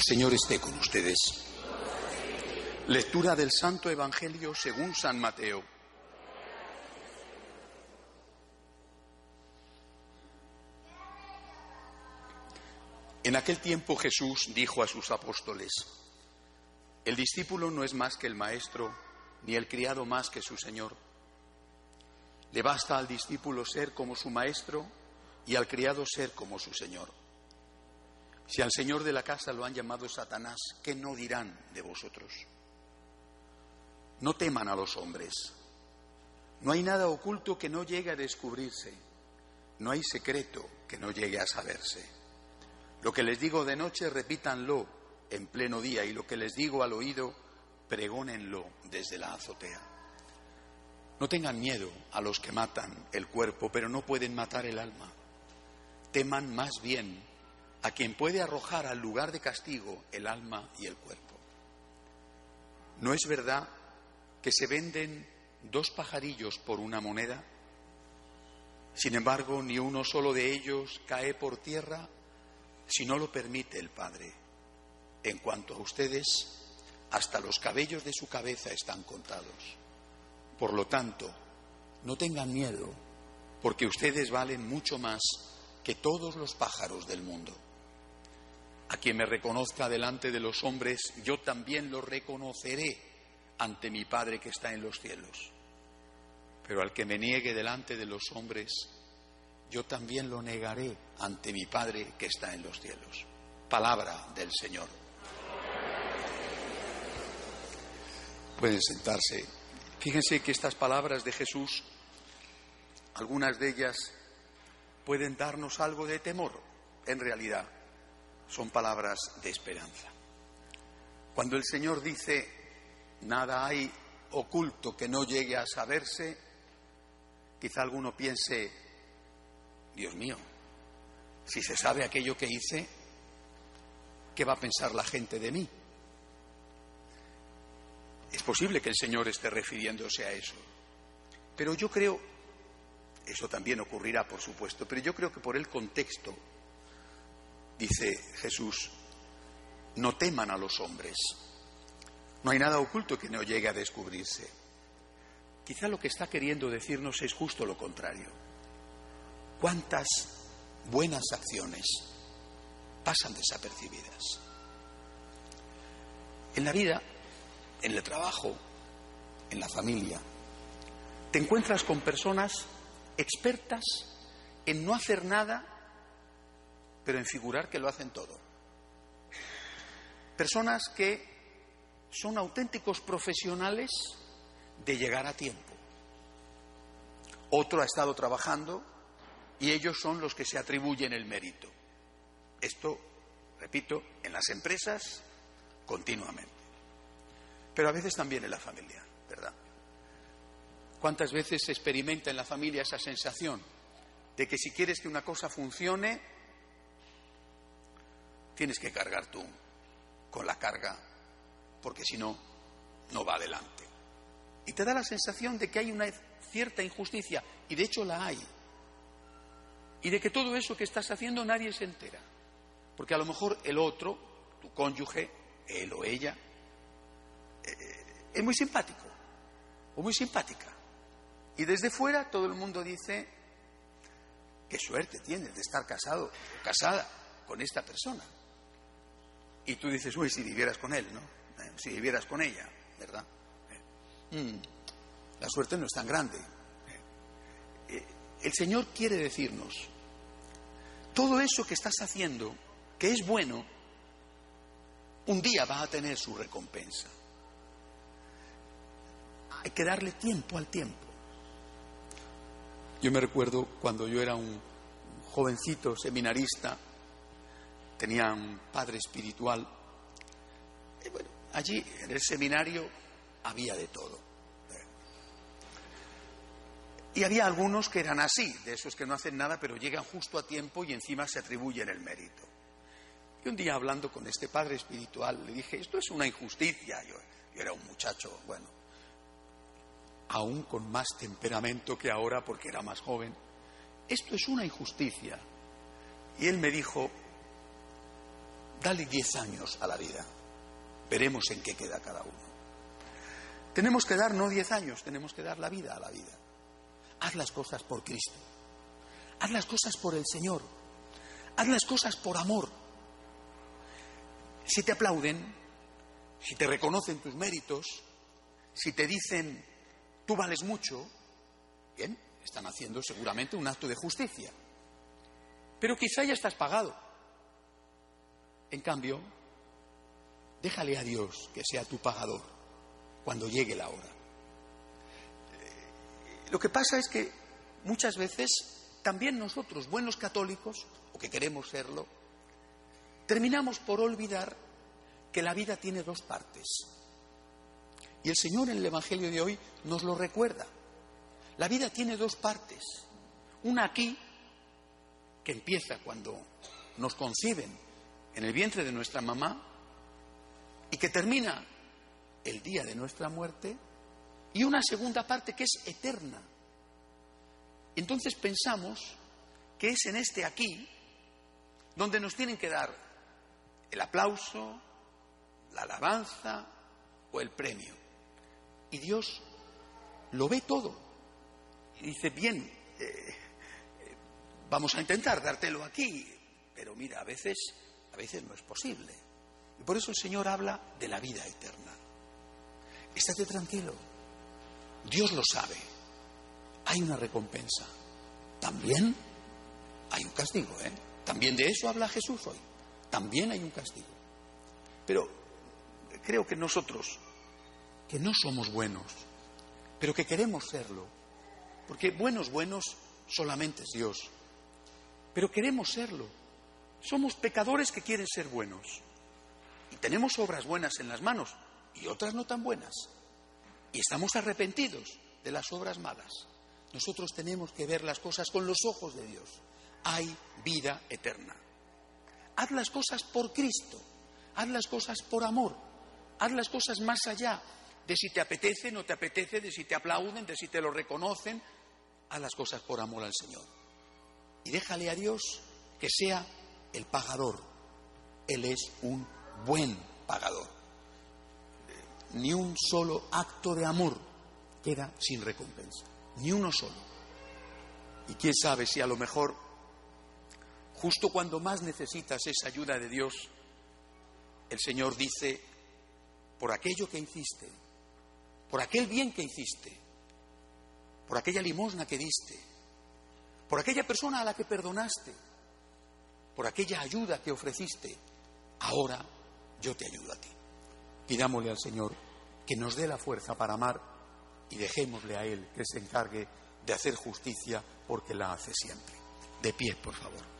El Señor esté con ustedes. Lectura del Santo Evangelio según San Mateo. En aquel tiempo Jesús dijo a sus apóstoles, El discípulo no es más que el maestro, ni el criado más que su Señor. Le basta al discípulo ser como su maestro y al criado ser como su Señor. Si al Señor de la casa lo han llamado Satanás, ¿qué no dirán de vosotros? No teman a los hombres. No hay nada oculto que no llegue a descubrirse. No hay secreto que no llegue a saberse. Lo que les digo de noche, repítanlo en pleno día y lo que les digo al oído, pregónenlo desde la azotea. No tengan miedo a los que matan el cuerpo, pero no pueden matar el alma. Teman más bien a quien puede arrojar al lugar de castigo el alma y el cuerpo. ¿No es verdad que se venden dos pajarillos por una moneda? Sin embargo, ni uno solo de ellos cae por tierra si no lo permite el Padre. En cuanto a ustedes, hasta los cabellos de su cabeza están contados. Por lo tanto, no tengan miedo, porque ustedes valen mucho más que todos los pájaros del mundo. Quien me reconozca delante de los hombres, yo también lo reconoceré ante mi Padre que está en los cielos. Pero al que me niegue delante de los hombres, yo también lo negaré ante mi Padre que está en los cielos. Palabra del Señor. Pueden sentarse. Fíjense que estas palabras de Jesús, algunas de ellas pueden darnos algo de temor, en realidad son palabras de esperanza. Cuando el Señor dice, nada hay oculto que no llegue a saberse, quizá alguno piense, Dios mío, si se sabe aquello que hice, ¿qué va a pensar la gente de mí? Es posible que el Señor esté refiriéndose a eso. Pero yo creo, eso también ocurrirá, por supuesto, pero yo creo que por el contexto dice Jesús, no teman a los hombres. No hay nada oculto que no llegue a descubrirse. Quizá lo que está queriendo decirnos es justo lo contrario. ¿Cuántas buenas acciones pasan desapercibidas? En la vida, en el trabajo, en la familia, te encuentras con personas expertas en no hacer nada pero en figurar que lo hacen todo. Personas que son auténticos profesionales de llegar a tiempo. Otro ha estado trabajando y ellos son los que se atribuyen el mérito. Esto, repito, en las empresas continuamente. Pero a veces también en la familia, ¿verdad? ¿Cuántas veces se experimenta en la familia esa sensación de que si quieres que una cosa funcione, tienes que cargar tú con la carga, porque si no, no va adelante. Y te da la sensación de que hay una cierta injusticia, y de hecho la hay. Y de que todo eso que estás haciendo nadie se entera. Porque a lo mejor el otro, tu cónyuge, él o ella, eh, es muy simpático o muy simpática. Y desde fuera todo el mundo dice, qué suerte tienes de estar casado o casada con esta persona. Y tú dices, uy, si vivieras con él, ¿no? Eh, si vivieras con ella, ¿verdad? Eh, mm, la suerte no es tan grande. Eh, el Señor quiere decirnos, todo eso que estás haciendo, que es bueno, un día va a tener su recompensa. Hay que darle tiempo al tiempo. Yo me recuerdo cuando yo era un jovencito seminarista, tenía un padre espiritual. Allí en el seminario había de todo. Y había algunos que eran así, de esos que no hacen nada, pero llegan justo a tiempo y encima se atribuyen el mérito. Y un día hablando con este padre espiritual, le dije, esto es una injusticia. Yo, yo era un muchacho, bueno, aún con más temperamento que ahora porque era más joven. Esto es una injusticia. Y él me dijo, Dale diez años a la vida. Veremos en qué queda cada uno. Tenemos que dar no diez años, tenemos que dar la vida a la vida. Haz las cosas por Cristo. Haz las cosas por el Señor. Haz las cosas por amor. Si te aplauden, si te reconocen tus méritos, si te dicen tú vales mucho, bien, están haciendo seguramente un acto de justicia. Pero quizá ya estás pagado. En cambio, déjale a Dios que sea tu pagador cuando llegue la hora. Lo que pasa es que muchas veces también nosotros, buenos católicos, o que queremos serlo, terminamos por olvidar que la vida tiene dos partes. Y el Señor en el Evangelio de hoy nos lo recuerda. La vida tiene dos partes. Una aquí, que empieza cuando nos conciben en el vientre de nuestra mamá, y que termina el día de nuestra muerte, y una segunda parte que es eterna. Entonces pensamos que es en este aquí donde nos tienen que dar el aplauso, la alabanza o el premio. Y Dios lo ve todo. Y dice, bien, eh, eh, vamos a intentar dártelo aquí, pero mira, a veces, a veces no es posible. Y por eso el Señor habla de la vida eterna. Estate tranquilo. Dios lo sabe. Hay una recompensa. También hay un castigo, ¿eh? También de eso habla Jesús hoy. También hay un castigo. Pero creo que nosotros, que no somos buenos, pero que queremos serlo, porque buenos, buenos solamente es Dios, pero queremos serlo. Somos pecadores que quieren ser buenos. Y tenemos obras buenas en las manos y otras no tan buenas. Y estamos arrepentidos de las obras malas. Nosotros tenemos que ver las cosas con los ojos de Dios. Hay vida eterna. Haz las cosas por Cristo. Haz las cosas por amor. Haz las cosas más allá de si te apetece, no te apetece, de si te aplauden, de si te lo reconocen. Haz las cosas por amor al Señor. Y déjale a Dios que sea el pagador. Él es un buen pagador. Ni un solo acto de amor queda sin recompensa ni uno solo. Y quién sabe si a lo mejor, justo cuando más necesitas esa ayuda de Dios, el Señor dice, por aquello que hiciste, por aquel bien que hiciste, por aquella limosna que diste, por aquella persona a la que perdonaste, por aquella ayuda que ofreciste, ahora yo te ayudo a ti. Pidámosle al Señor que nos dé la fuerza para amar y dejémosle a Él que se encargue de hacer justicia porque la hace siempre. De pie, por favor.